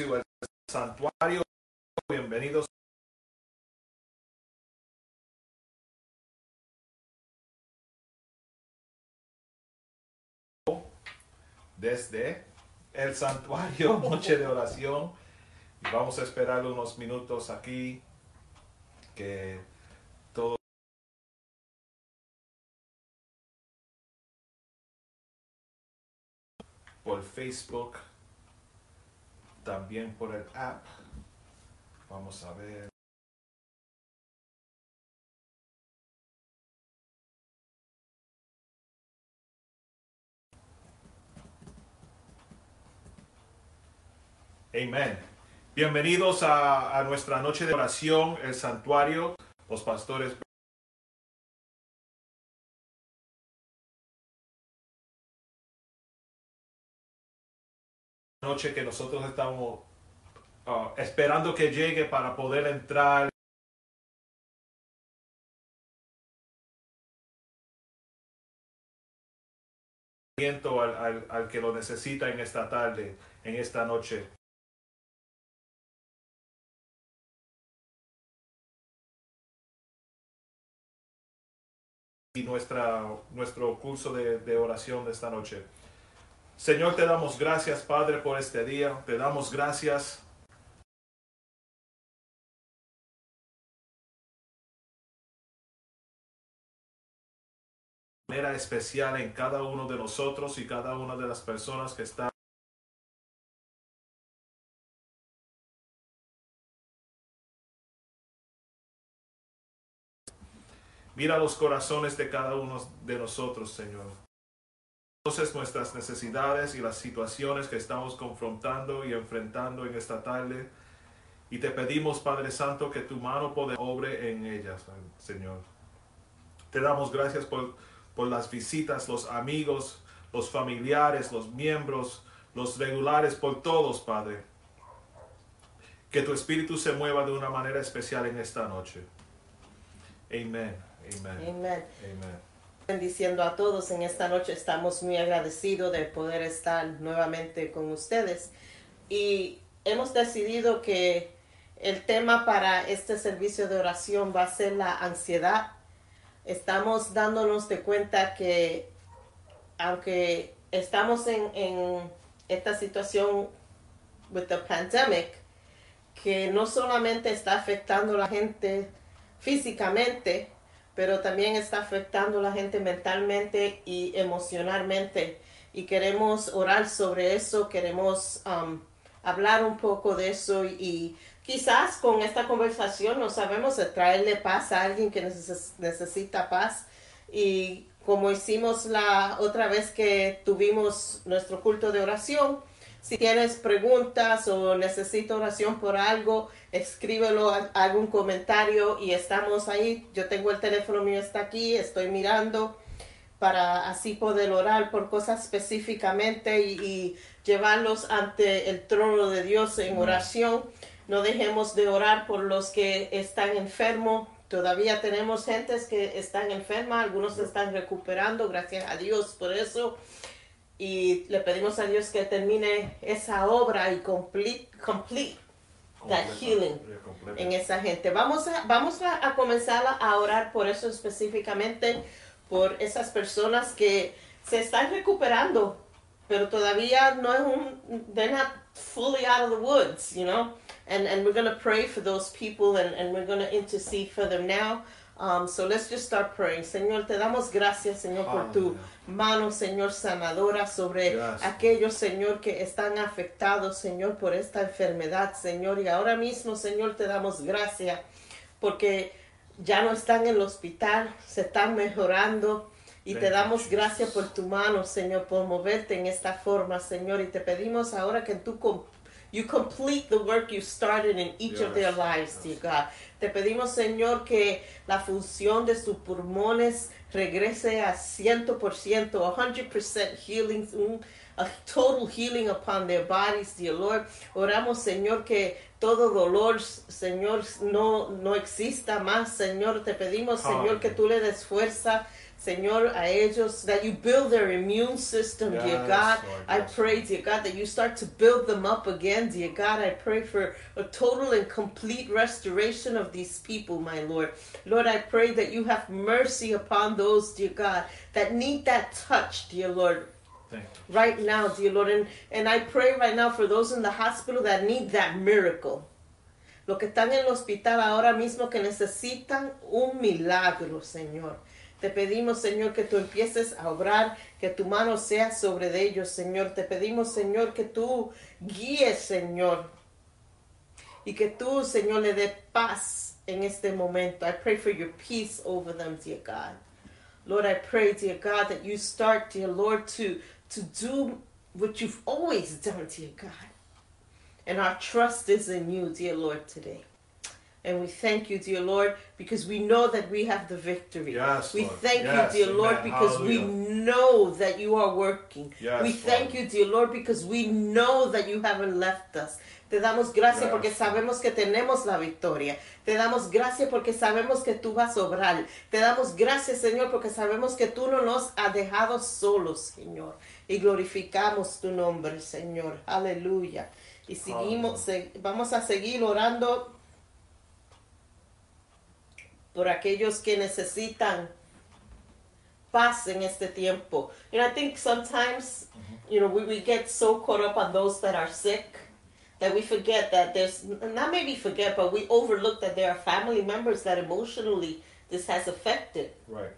el santuario. Bienvenidos. Desde el santuario, noche de oración. Vamos a esperar unos minutos aquí que todo por Facebook también por el app. Vamos a ver. Amén. Bienvenidos a, a, nuestra noche de oración, el santuario, los pastores. Noche que nosotros estamos uh, esperando que llegue para poder entrar. Al, al, al que lo necesita en esta tarde, en esta noche. y nuestra, nuestro curso de, oración de esta noche. Señor, te damos gracias, Padre, por este día. Te damos gracias. Manera especial en cada uno de nosotros y cada una de las personas que están Mira los corazones de cada uno de nosotros, Señor. Conoces nuestras necesidades y las situaciones que estamos confrontando y enfrentando en esta tarde. Y te pedimos, Padre Santo, que tu mano poder obre en ellas, Señor. Te damos gracias por, por las visitas, los amigos, los familiares, los miembros, los regulares, por todos, Padre. Que tu espíritu se mueva de una manera especial en esta noche. Amén. Amen. Amen. Bendiciendo a todos en esta noche, estamos muy agradecidos de poder estar nuevamente con ustedes y hemos decidido que el tema para este servicio de oración va a ser la ansiedad. Estamos dándonos de cuenta que aunque estamos en, en esta situación with the pandemic, que no solamente está afectando a la gente físicamente, pero también está afectando a la gente mentalmente y emocionalmente. Y queremos orar sobre eso, queremos um, hablar un poco de eso y, y, quizás con esta conversación no sabemos traerle paz a alguien que neces necesita paz. Y como hicimos la otra vez que tuvimos nuestro culto de oración, si tienes preguntas o necesito oración por algo, escríbelo, algún comentario y estamos ahí. Yo tengo el teléfono mío, está aquí, estoy mirando para así poder orar por cosas específicamente y, y llevarlos ante el trono de Dios en oración. No dejemos de orar por los que están enfermos. Todavía tenemos gentes que están enfermas, algunos se están recuperando, gracias a Dios por eso y le pedimos a Dios que termine esa obra y complete, complete that healing en esa gente. Vamos a, vamos a, a, comenzar a orar por eso específicamente, por esas personas que se están recuperando, pero todavía no es un, they're not fully out of the woods, you know, and, and we're going to pray for those people and, and we're going to intercede for them now. Um, so let's just start praying. Señor, te damos gracias, Señor, por tu mano, Señor, sanadora sobre Gracias. aquellos, Señor, que están afectados, Señor, por esta enfermedad, Señor. Y ahora mismo, Señor, te damos gracias porque ya no están en el hospital, se están mejorando. Y te damos gracias por tu mano, Señor, por moverte en esta forma, Señor. Y te pedimos ahora que tú you complete the work you started in each of their Yes, lives, yes. dear God. Te pedimos, Señor, que la función de sus pulmones regrese a 100%, 100% healing, un, a total healing upon their bodies, dear Lord. Oramos, Señor, que todo dolor, Señor, no, no exista más, Señor. Te pedimos, Señor, que tú le des fuerza Señor, a ellos, that you build their immune system, dear God. Lord, I yes, pray, dear God, that you start to build them up again, dear God. I pray for a total and complete restoration of these people, my Lord. Lord, I pray that you have mercy upon those, dear God, that need that touch, dear Lord Thank you. right now, dear Lord. And, and I pray right now for those in the hospital that need that miracle. Los que están en el hospital ahora mismo que necesitan un milagro, Señor. Te pedimos, Señor, que tú empieces a obrar, que tu mano sea sobre de ellos, Señor. Te pedimos, Señor, que tú guíes, Señor. Y que tú, Señor, le dé paz en este momento. I pray for your peace over them, dear God. Lord, I pray, dear God, that you start, dear Lord, to, to do what you've always done, dear God. And our trust is in you, dear Lord, today. And we thank you, dear Lord, because we know that we have the victory. Yes, we thank Yes, you, dear Lord, amen. because we know that you are working. Yes, we thank you, dear Lord, because we know that you haven't left us. Te damos gracias porque sabemos que tenemos la victoria. Te damos gracias porque sabemos que tú vas a obrar. Te damos gracias, Señor, porque sabemos que tú no nos has dejado solos, Señor. Y glorificamos tu nombre, Señor. Aleluya. Y seguimos, se- vamos a seguir orando por aquellos que necesitan paz en este tiempo. You know, I think sometimes, you know, we, we get so caught up on those that are sick that we forget that there's, not maybe forget, but we overlook that there are family members that emotionally this has affected. Right.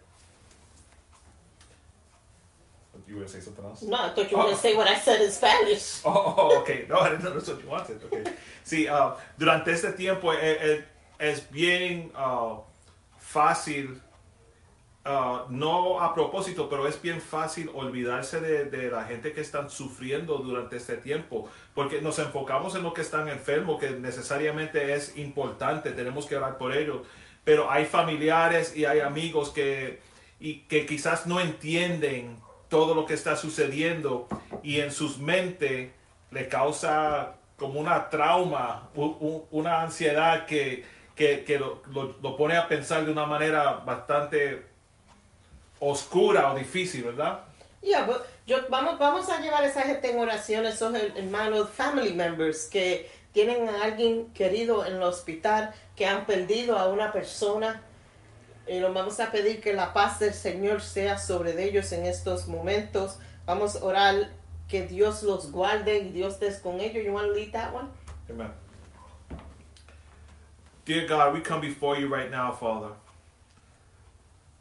You were going to say something else? No, I thought you were Oh. going to say what I said in Spanish. Oh, oh, ok. No, I didn't know that's what you wanted. Okay. Sí, ah, durante este tiempo eh, eh, es, bien ah, fácil, ah, no a propósito, pero es bien fácil olvidarse de, de la gente que están sufriendo durante este tiempo, porque nos enfocamos en los que están enfermos, que necesariamente es importante, tenemos que orar por ellos, pero hay familiares y hay amigos que, y que quizás no entienden todo lo que está sucediendo y en sus mentes le causa como una trauma, una ansiedad que, que, que lo, lo- lo pone a pensar de una manera bastante oscura o difícil, ¿verdad? Yeah, but yo, vamos, vamos a llevar esa gente en oración, esos her- hermanos, family members que tienen a alguien querido en el hospital, que han perdido a una persona. Y nos vamos a pedir que la paz del Señor sea sobre ellos en estos momentos. Vamos a orar que Dios los guarde y Dios esté con ellos. You want to lead that one? Amen. Dear God, we come before you right now, Father.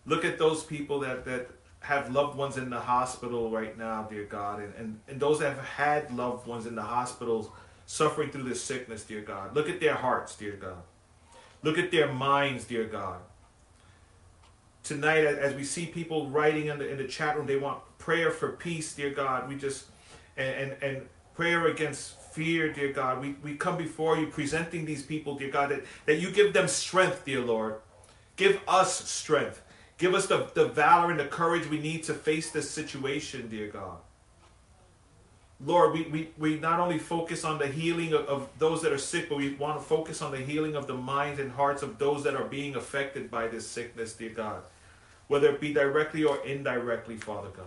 Look at those people that, that have loved ones in the hospital right now, dear God, and, and, and those that have had loved ones in the hospitals suffering through this sickness, dear God. Look at their hearts, dear God. Look at their minds, dear God. Tonight, as we see people writing in the, in the chat room, they want prayer for peace, dear God. We just, and, and, and prayer against fear, dear God. We, we come before you presenting these people, dear God, that, that you give them strength, dear Lord. Give us strength. Give us the, the valor and the courage we need to face this situation, dear God. Lord, we, we, we not only focus on the healing of, of those that are sick, but we want to focus on the healing of the minds and hearts of those that are being affected by this sickness, dear God. Whether it be directly or indirectly, Father God.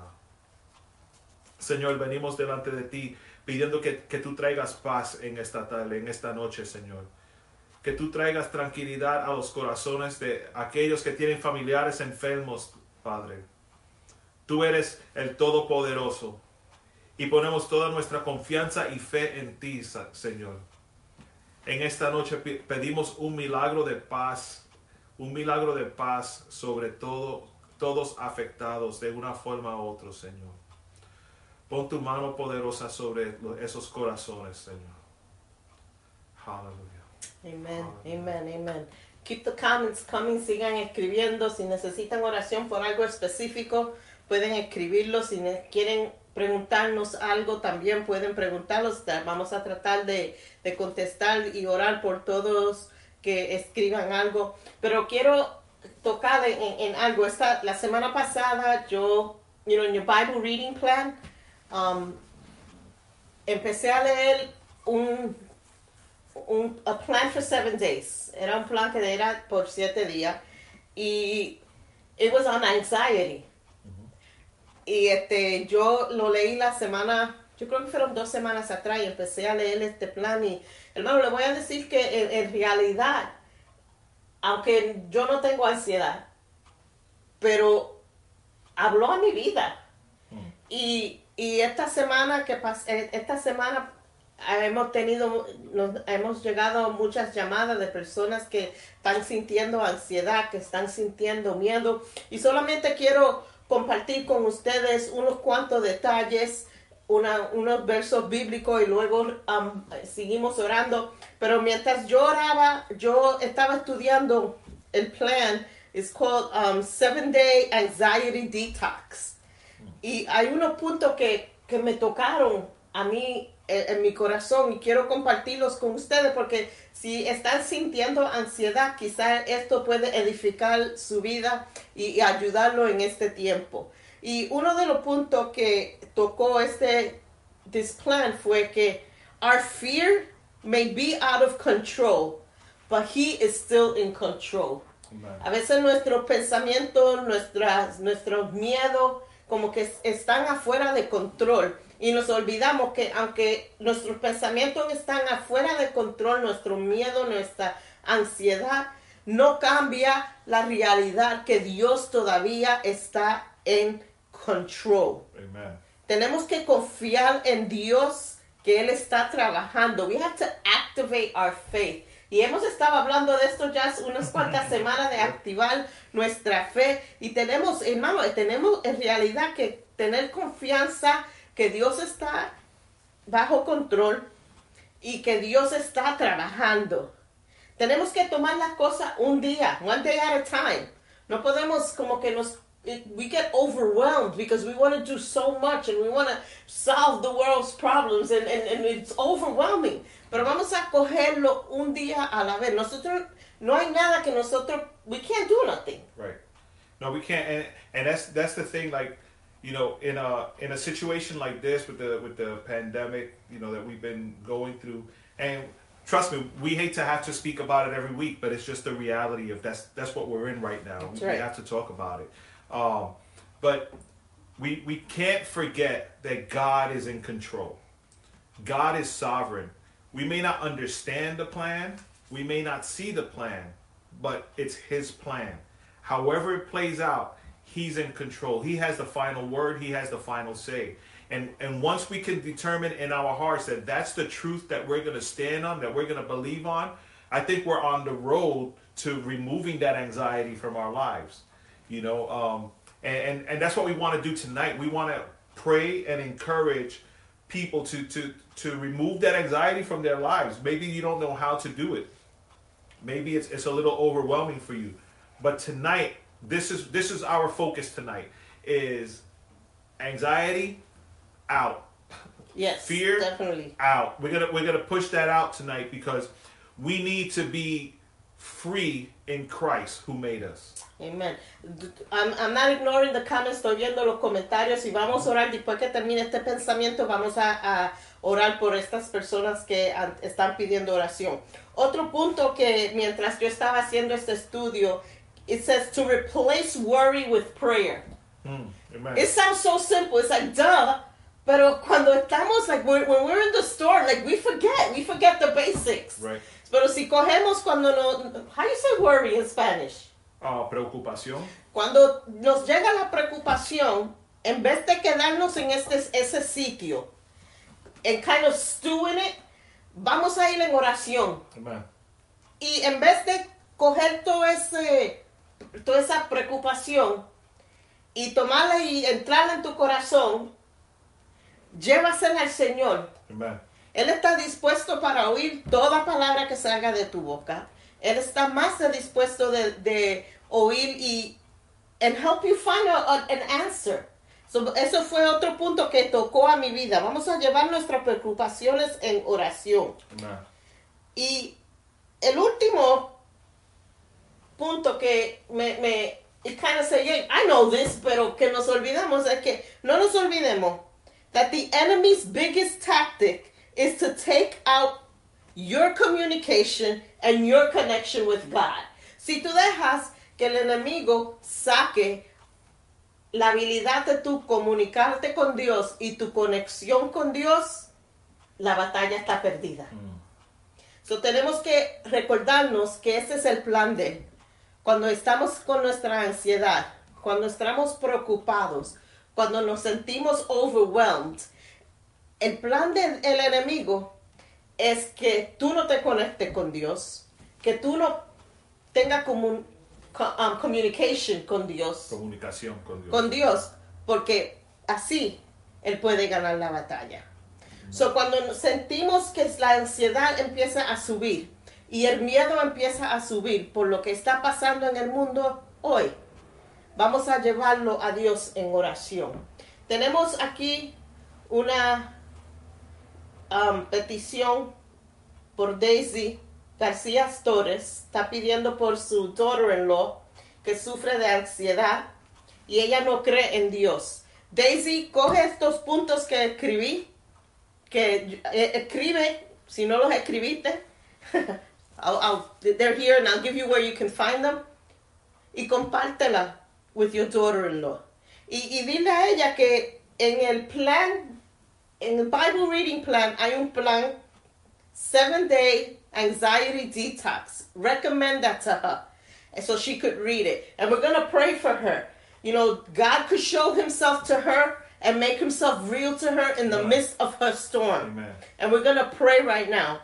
Señor, venimos delante de ti pidiendo que, que tú traigas paz en esta tarde, en esta noche, Señor. Que tú traigas tranquilidad a los corazones de aquellos que tienen familiares enfermos, Padre. Tú eres el Todopoderoso y ponemos toda nuestra confianza y fe en ti, Señor. En esta noche pedimos un milagro de paz, un milagro de paz sobre todo, todos afectados de una forma u otra, Señor. Pon tu mano poderosa sobre esos corazones, Señor. Hallelujah. Amen, amen, amen. Keep the comments coming, sigan escribiendo. Si necesitan oración por algo específico, pueden escribirlo. Si quieren preguntarnos algo, también pueden preguntarlos. Ta- Vamos a tratar de, de contestar y orar por todos que escriban algo. Pero quiero tocar en, en- en algo. Esta, la semana pasada yo, you know, en your Bible reading plan, um, empecé a leer un un a plan for seven days. Era un plan que era por siete días. Y it was on anxiety. Y este, yo lo leí la semana, yo creo que fueron dos semanas atrás y empecé a leer este plan y, hermano, le voy a decir que en, en realidad, aunque yo no tengo ansiedad, pero habló a mi vida. Y, y esta semana que eh, esta semana hemos tenido, nos- hemos llegado muchas llamadas de personas que están sintiendo ansiedad, que están sintiendo miedo. Y solamente quiero compartir con ustedes unos cuantos detalles, una- unos versos bíblicos y luego seguimos orando. Pero mientras yo oraba, yo estaba estudiando el plan. It's called um, Seven Day Anxiety Detox. Y hay unos puntos que, que me tocaron a mí en, en mi corazón y quiero compartirlos con ustedes porque si están sintiendo ansiedad, quizás esto puede edificar su vida y, y ayudarlo en este tiempo. Y uno de los puntos que tocó este this plan fue que our fear may be out of control, but he is still in control. Amen. A veces nuestros pensamientos, nuestras, nuestros miedos, como que están afuera de control. Y nos olvidamos que aunque nuestros pensamientos están afuera de control, nuestro miedo, nuestra ansiedad, no cambia la realidad que Dios todavía está en control. Amen. Tenemos que confiar en Dios que Él está trabajando. We have to activate our faith. Y hemos estado hablando de esto ya unas cuantas semanas de activar nuestra fe. Y tenemos, hermano, tenemos en realidad que tener confianza que Dios está bajo control y que Dios está trabajando. Tenemos que tomar las cosas un día, one day at a time. No podemos como que nos it- we get overwhelmed because we want to do so much and we want to solve the world's problems and, and, and it's overwhelming. Pero vamos a cogerlo un día a la vez. Nosotros no hay nada que nosotros we can't do nothing. Right. No, we can't, and, and that's that's the thing. Like, you know, in a in a situation like this with the with the pandemic, you know, that we've been going through, and trust me, we hate to have to speak about it every week, but it's just the reality of that's that's what we're in right now. That's we right. have to talk about it. Um, but we we can't forget that God is in control. God is sovereign. We may not understand the plan, we may not see the plan, but it's His plan. However it plays out, He's in control. He has the final word, He has the final say. And, and once we can determine in our hearts that that's the truth that we're going to stand on, that we're going to believe on, I think we're on the road to removing that anxiety from our lives. You know, um, and, and, and that's what we want to do tonight. We want to pray and encourage people to, to, to remove that anxiety from their lives. Maybe you don't know how to do it. Maybe it's, it's a little overwhelming for you. But tonight, this is this is our focus tonight is anxiety out. Yes, Fear definitely. out. We're gonna we're gonna push that out tonight because we need to be free in Christ who made us. Amen. I'm, I'm not ignoring the comments, estoy viendo los comentarios y vamos a orar. Después que termine este pensamiento, vamos a, a orar por estas personas que han- están pidiendo oración. Otro punto que mientras yo estaba haciendo este estudio, it says to replace worry with prayer. Amen. It sounds so simple. It's like, duh. Pero cuando estamos, like, when, when we're in the store, like, we forget. We forget the basics. right. Pero si cogemos cuando no, how you say worry in Spanish? Ah, preocupación. Cuando nos llega la preocupación, en vez de quedarnos en este, ese sitio, en kind of stew in it, vamos a ir en oración. Amen. Y en vez de coger todo ese, toda esa preocupación y tomarla y entrarla en tu corazón, llévasela al Señor. Amen. Él está dispuesto para oír toda palabra que salga de tu boca. Él está más dispuesto de, de oír y and help you find a- an answer. So, eso fue otro punto que tocó a mi vida. Vamos a llevar nuestras preocupaciones en oración. Amen. Y el último punto que me, me it kind of say, yeah, I know this, pero que nos olvidamos es que no nos olvidemos that the enemy's biggest tactic is to take out your communication and your connection with God. Si tú dejas que el enemigo saque la habilidad de tu comunicarte con Dios y tu conexión con Dios, la batalla está perdida. So, tenemos que recordarnos que ese es el plan de él. Cuando estamos con nuestra ansiedad, cuando estamos preocupados, cuando nos sentimos overwhelmed, el plan del el enemigo es que tú no te conectes con Dios, que tú no tengas comun, co- um, communication con Dios, Comunicación con Dios. con Dios, porque así Él puede ganar la batalla. So, cuando sentimos que la ansiedad empieza a subir y el miedo empieza a subir por lo que está pasando en el mundo hoy, vamos a llevarlo a Dios en oración. Tenemos aquí una um, petición por Daisy García Torres. Está pidiendo por su daughter-in-law que sufre de ansiedad y ella no cree en Dios. Daisy, coge estos puntos que escribí, que eh, escribe, si no los escribiste, they're here and I'll give you where you can find them, y compártela with your daughter-in-law. Y, y dile a ella que en el plan, en the Bible reading plan, hay un plan, seven day anxiety detox. Recommend that to her. And so she could read it. And we're going to pray for her. You know, God could show himself to her and make himself real to her in the midst of her storm. Amen. And we're going to pray right now.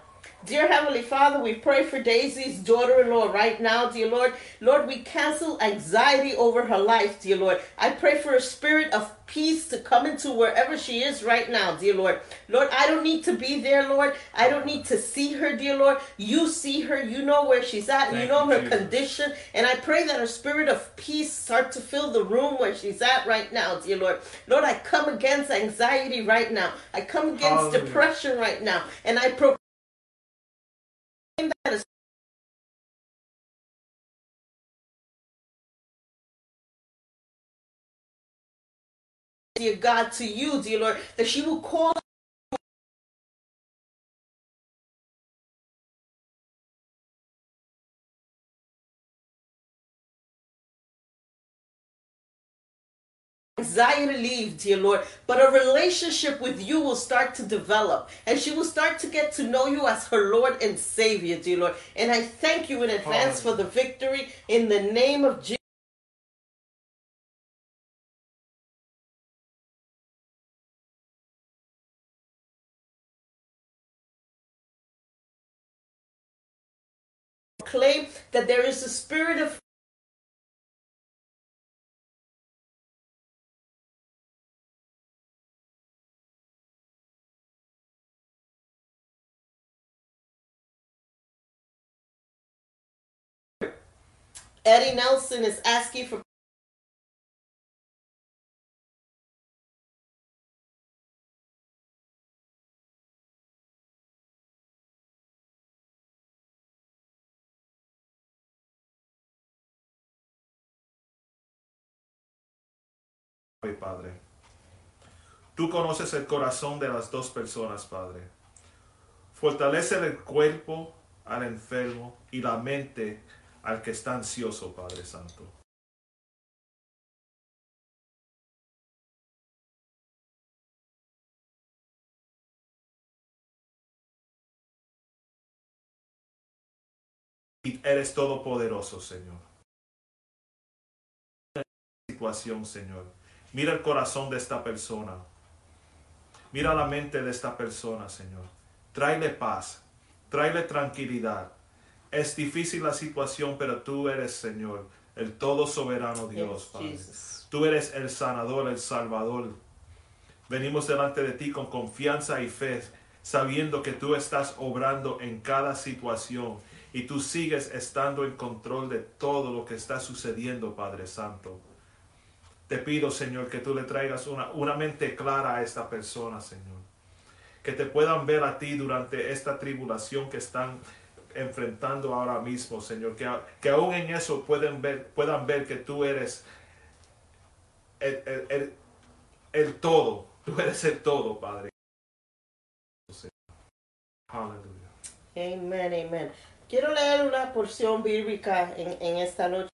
Dear Heavenly Father, we pray for Daisy's daughter in law right now, dear Lord. Lord, we cancel anxiety over her life, dear Lord. I pray for a spirit of peace to come into wherever she is right now, dear Lord. Lord, I don't need to be there, Lord. I don't need to see her, dear Lord. You see her. You know where she's at. you know her Jesus. condition. And I pray that a spirit of peace start to fill the room where she's at right now, dear Lord. Lord, I come against anxiety right now. I come against Hallelujah. depression right now. And I proclaim dear God, to you, dear Lord, that she will call anxiety leave, dear Lord, but a relationship with you will start to develop, and she will start to get to know you as her Lord and Savior, dear Lord. And I thank you in advance for the victory in the name of Jesus. Claim that there is a spirit of Eddie Nelson is asking for Padre. Tú conoces el corazón de las dos personas, Padre. Fortalece el cuerpo al enfermo y la mente al que está ansioso, Padre Santo. Y eres todopoderoso, Señor. Situación, Señor. Mira el corazón de esta persona. Mira la mente de esta persona, Señor. Tráele paz. Tráele tranquilidad. Es difícil la situación, pero tú eres, Señor, el todo soberano Dios, Padre. Jesus. Tú eres el sanador, el salvador. Venimos delante de ti con confianza y fe, sabiendo que tú estás obrando en cada situación y tú sigues estando en control de todo lo que está sucediendo, Padre Santo. Te pido, Señor, que tú le traigas una, una mente clara a esta persona, Señor. Que te puedan ver a ti durante esta tribulación que están enfrentando ahora mismo, Señor. Que, que aún en eso pueden ver, puedan ver que tú eres el, el- el- todo. Tú eres el todo, Padre. Aleluya. Amen, amen. Quiero leer una porción bíblica en, en esta noche.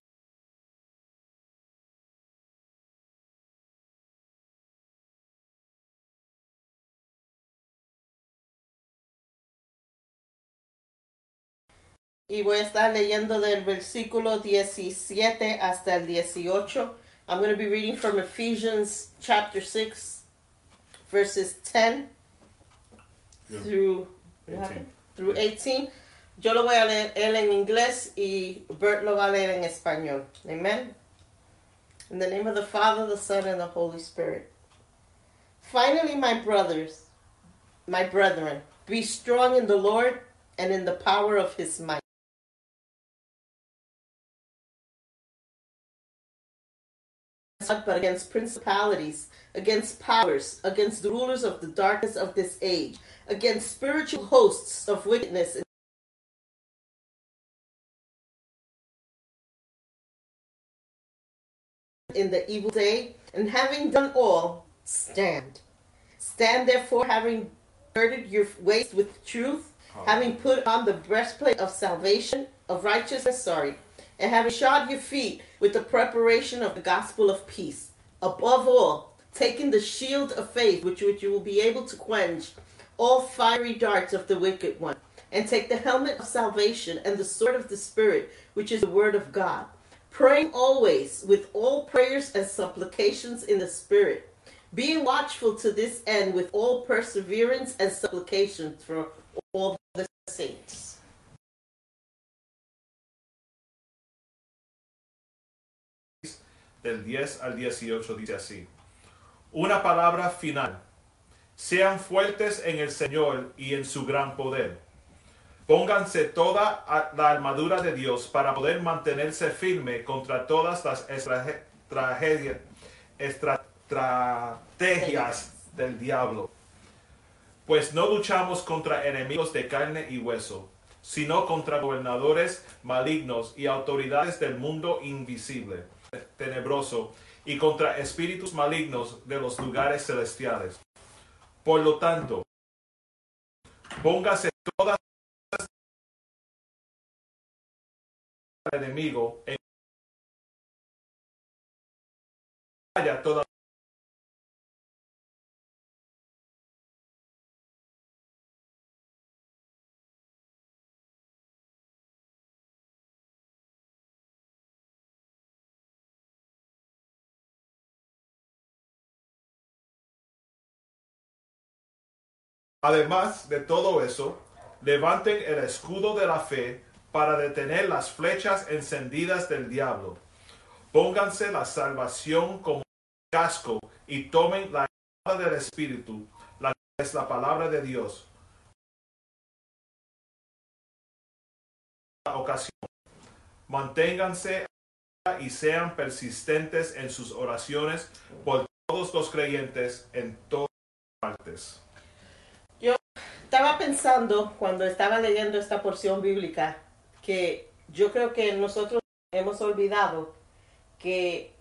Y voy a estar leyendo del versículo 17 hasta el 18. I'm going to be reading from Ephesians chapter 6, verses 10 Yeah. through, 18. through 18. Yo lo voy a leer él en inglés y Bert lo va a leer en español. Amen. In the name of the Father, the Son, and the Holy Spirit. Finally, my brothers, my brethren, be strong in the Lord and in the power of his might. But against principalities, against powers, against the rulers of the darkness of this age, against spiritual hosts of wickedness in the evil day, and having done all, stand. Stand therefore, having girded your waist with truth, having put on the breastplate of salvation, of righteousness, sorry, and having shod your feet with the preparation of the gospel of peace. Above all, taking the shield of faith, which, which you will be able to quench all fiery darts of the wicked one, and take the helmet of salvation and the sword of the Spirit, which is the word of God, praying always with all prayers and supplications in the Spirit, being watchful to this end with all perseverance and supplication for all the saints. Del 10 al 18 dice así. Una palabra final. Sean fuertes en el Señor y en su gran poder. Pónganse toda la armadura de Dios para poder mantenerse firme contra todas las estraje- tragedias, estra- estrategias del diablo. Pues no luchamos contra enemigos de carne y hueso, sino contra gobernadores malignos y autoridades del mundo invisible, tenebroso, y contra espíritus malignos de los lugares celestiales. Por lo tanto, póngase todas al enemigo en toda Además de todo eso, levanten el escudo de la fe para detener las flechas encendidas del diablo. Pónganse la salvación como casco y tomen la espada del Espíritu, la que es la palabra de Dios. La ocasión. Manténganse y sean persistentes en sus oraciones por todos los creyentes en todas partes. Estaba pensando cuando estaba leyendo esta porción bíblica que yo creo que nosotros hemos olvidado que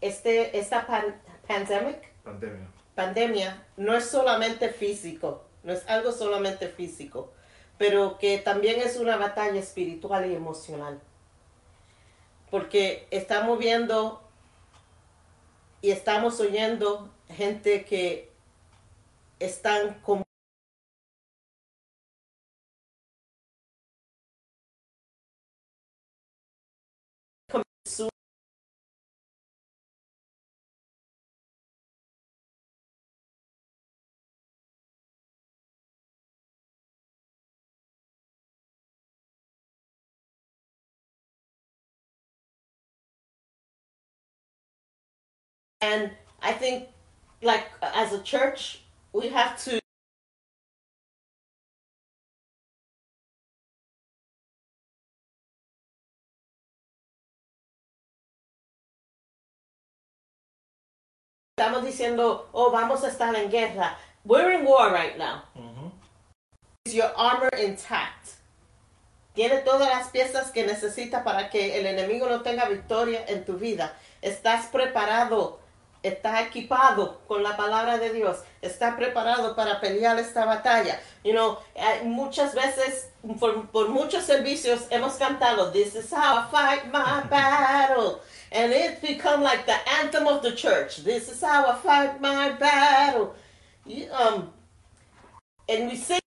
este, esta pan- pandemic, Pandemia. pandemia no es solamente físico, no es algo solamente físico, pero que también es una batalla espiritual y emocional. Porque estamos viendo y estamos oyendo gente que están con And I think, like, as a church, we have to. Estamos diciendo, oh, vamos a estar en guerra. We're in war right now. Ujú. Is your armor intact? Tiene todas las piezas que necesita para que el enemigo no tenga victoria en tu vida. Estás preparado, estás equipado con la palabra de Dios. Estás preparado para pelear esta batalla. You know, eh, muchas veces, por, por muchos servicios, hemos cantado, This is how I fight my battle. And it's become like the anthem of the church. This is how I fight my battle. You, um, and we sing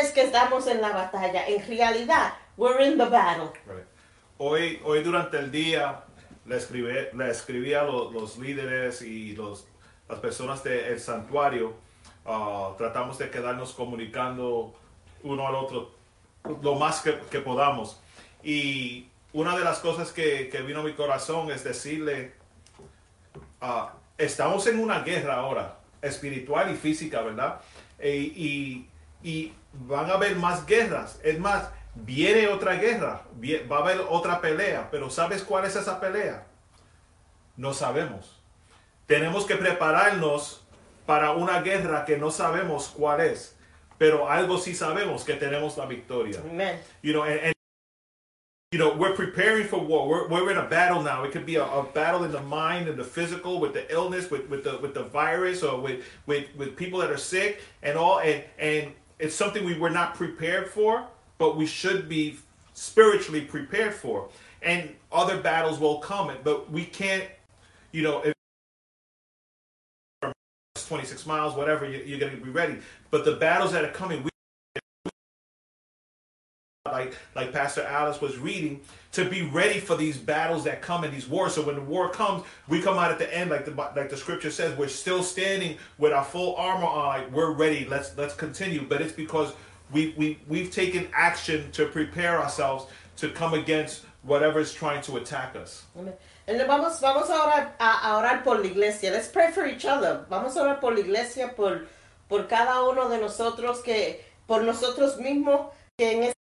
es que estamos en la batalla. En realidad, we're in the battle. Right. Hoy, hoy durante el día le escribí, le escribí a lo- los, líderes y los, las personas del santuario. ah, tratamos de quedarnos comunicando uno al otro lo más que, que podamos. Y una de las cosas que, que vino a mi corazón es decirle, ah, estamos en una guerra ahora, espiritual y física, ¿verdad? E- y, y van a haber más guerras. Es más, viene otra guerra, va a haber otra pelea, pero ¿sabes cuál es esa pelea? No sabemos. Tenemos que prepararnos para una guerra que no sabemos cuál es, pero algo sí sabemos que tenemos la victoria. Amen. You know, and, and you know, we're preparing for war. We're, we're in a battle now. It could be a, a battle in the mind and the physical, with the illness, with, with the with the virus, or with, with with people that are sick and all. And and it's something we were not prepared for, but we should be spiritually prepared for. And other battles will come, but we can't. You know, if 26 miles, whatever, you, you're going to be ready. But the battles that are coming, we like like Pastor Alice was reading, to be ready for these battles that come and these wars. So when the war comes, we come out at the end, like the like the scripture says, we're still standing with our full armor on. Like we're ready. Let's let's continue. But it's because we we we've taken action to prepare ourselves to come against whatever is trying to attack us. And Vamos, vamos a, orar, a orar por la iglesia. Let's pray for each other. Vamos a orar por la iglesia, por, por cada uno de nosotros, que por nosotros mismos, que en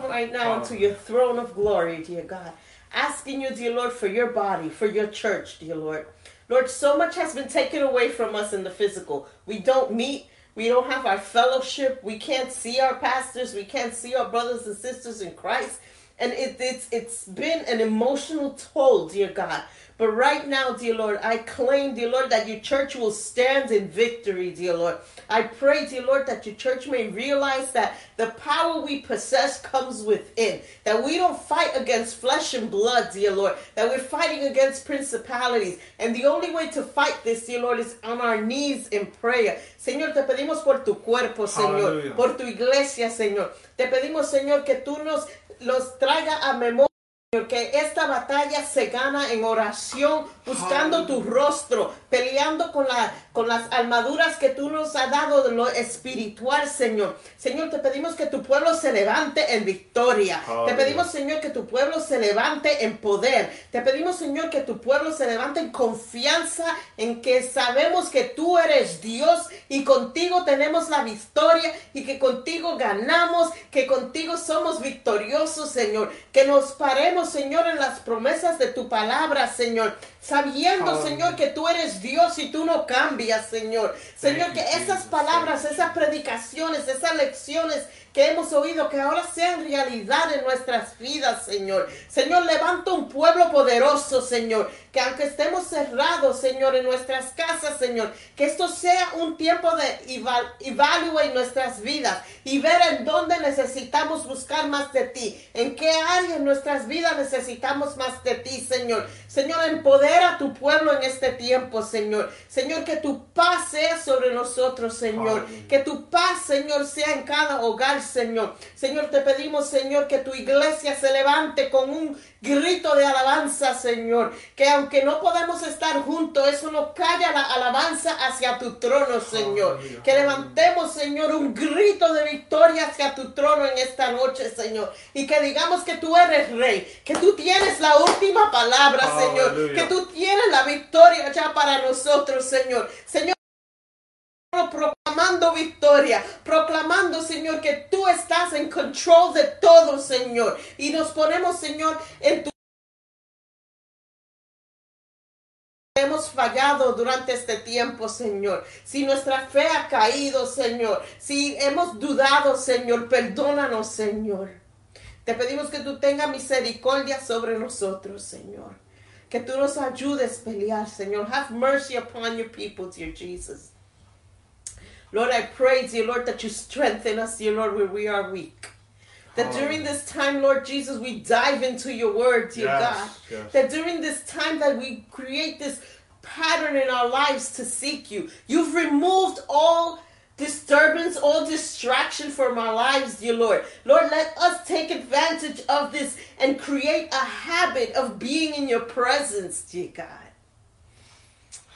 come right now into your throne of glory, dear God. Asking you, dear Lord, for your body, for your church, dear Lord. Lord, so much has been taken away from us in the physical. We don't meet. We don't have our fellowship. We can't see our pastors. We can't see our brothers and sisters in Christ. And it, it's it's been an emotional toll, dear God. But right now, dear Lord, I claim, dear Lord, that your church will stand in victory, dear Lord. I pray, dear Lord, that your church may realize that the power we possess comes within. That we don't fight against flesh and blood, dear Lord. That we're fighting against principalities. And the only way to fight this, dear Lord, is on our knees in prayer. Señor, te pedimos por tu cuerpo, Señor. Hallelujah. Por tu iglesia, Señor. Te pedimos, Señor, que tú nos los traiga a memoria. Señor, que esta batalla se gana en oración, buscando tu rostro, peleando con, la, con las armaduras que tú nos has dado de lo espiritual, Señor. Señor, te pedimos que tu pueblo se levante en victoria. Te pedimos, Señor, que tu pueblo se levante en poder. Te pedimos, Señor, que tu pueblo se levante en confianza en que sabemos que tú eres Dios y contigo tenemos la victoria y que contigo ganamos, que contigo somos victoriosos, Señor. Que nos paremos, Señor, en las promesas de tu palabra, Señor. Sabiendo. Señor, que tú eres Dios y tú no cambias, Señor. Señor, que esas palabras, esas predicaciones, esas lecciones que hemos oído, que ahora sean realidad en nuestras vidas, Señor. Señor, levanta un pueblo poderoso, Señor. Que aunque estemos cerrados, Señor, en nuestras casas, Señor, que esto sea un tiempo de eval- evaluar nuestras vidas y ver en dónde necesitamos buscar más de ti, en qué área en nuestras vidas necesitamos más de ti, Señor. Señor, empodera a tu pueblo en este tiempo, Señor. Señor, que tu paz sea sobre nosotros, Señor. Que tu paz, Señor, sea en cada hogar, Señor. Señor, te pedimos, Señor, que tu iglesia se levante con un grito de alabanza, Señor. Que aunque no podamos estar juntos, eso no calla la alabanza hacia tu trono, Señor. Que levantemos, Señor, un grito de victoria hacia tu trono en esta noche, Señor. Y que digamos que tú eres rey, que tú tienes la última palabra, Señor. Que tú tienes la victoria ya para nosotros, Señor. Señor proclamando victoria, proclamando, Señor, que tú estás en control de todo, Señor. Y nos ponemos, Señor, en tu hemos fallado durante este tiempo, Señor. Si nuestra fe ha caído, Señor. Si hemos dudado, Señor, perdónanos, Señor. Te pedimos que tú tengas misericordia sobre nosotros, Señor. Que tú nos ayudes a pelear, Señor. Have mercy upon your people, dear Jesus. Lord, I pray, dear Lord, that you strengthen us, dear Lord, where we are weak. That during this time, Lord Jesus, we dive into your word, dear Yes, God. yes. That during this time that we create this pattern in our lives to seek you. You've removed all disturbance, all distraction from our lives, dear Lord. Lord, let us take advantage of this and create a habit of being in your presence, dear God.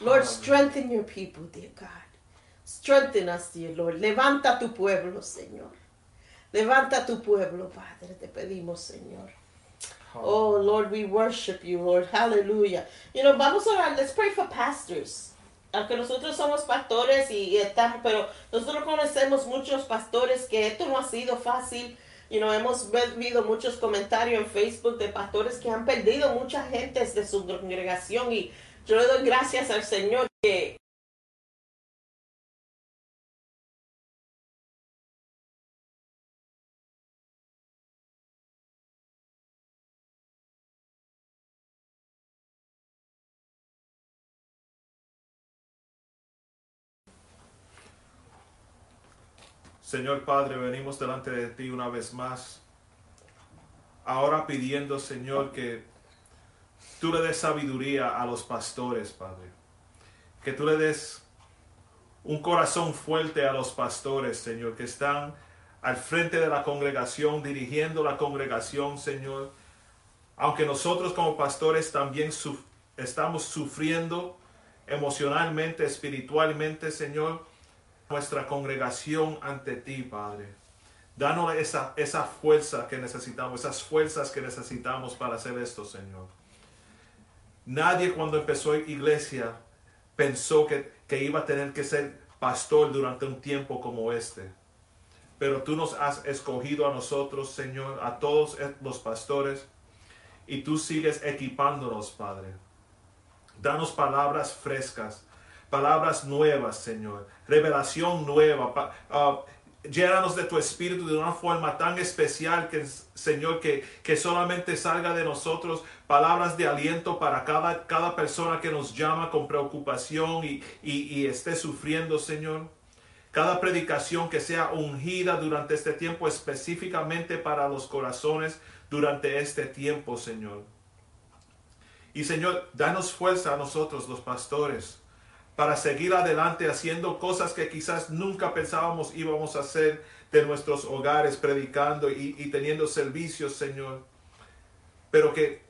Lord, strengthen your people, dear God. Strengthen us, dear Lord. Levanta tu pueblo, Señor. Levanta tu pueblo, Padre. Te pedimos, Señor. Oh, Lord, we worship you, Lord. Hallelujah. You know, vamos a orar. Let's pray for pastors. Aunque nosotros somos pastores y, y estamos, pero nosotros conocemos muchos pastores que esto no ha sido fácil. You know, hemos visto muchos comentarios en Facebook de pastores que han perdido mucha gente de su congregación y yo le doy gracias al Señor que Señor Padre, venimos delante de ti una vez más. Ahora pidiendo, Señor, que tú le des sabiduría a los pastores, Padre. Que tú le des un corazón fuerte a los pastores, Señor, que están al frente de la congregación, dirigiendo la congregación, Señor. Aunque nosotros como pastores también estamos sufriendo emocionalmente, espiritualmente, Señor, nuestra congregación ante ti, Padre. Danos esa, fuerza que necesitamos, esas fuerzas que necesitamos para hacer esto, Señor. Nadie cuando empezó iglesia pensó que, que iba a tener que ser pastor durante un tiempo como este. Pero tú nos has escogido a nosotros, Señor, a todos los pastores, y tú sigues equipándonos, Padre. Danos palabras frescas, palabras nuevas, Señor. Revelación nueva. ah, llénanos de tu espíritu de una forma tan especial que, Señor, que, que solamente salga de nosotros palabras de aliento para cada, cada persona que nos llama con preocupación y- y esté sufriendo, Señor. Cada predicación que sea ungida durante este tiempo específicamente para los corazones durante este tiempo, Señor. Y Señor, danos fuerza a nosotros, los pastores, para seguir adelante haciendo cosas que quizás nunca pensábamos íbamos a hacer de nuestros hogares, predicando y, y teniendo servicios, Señor. Pero que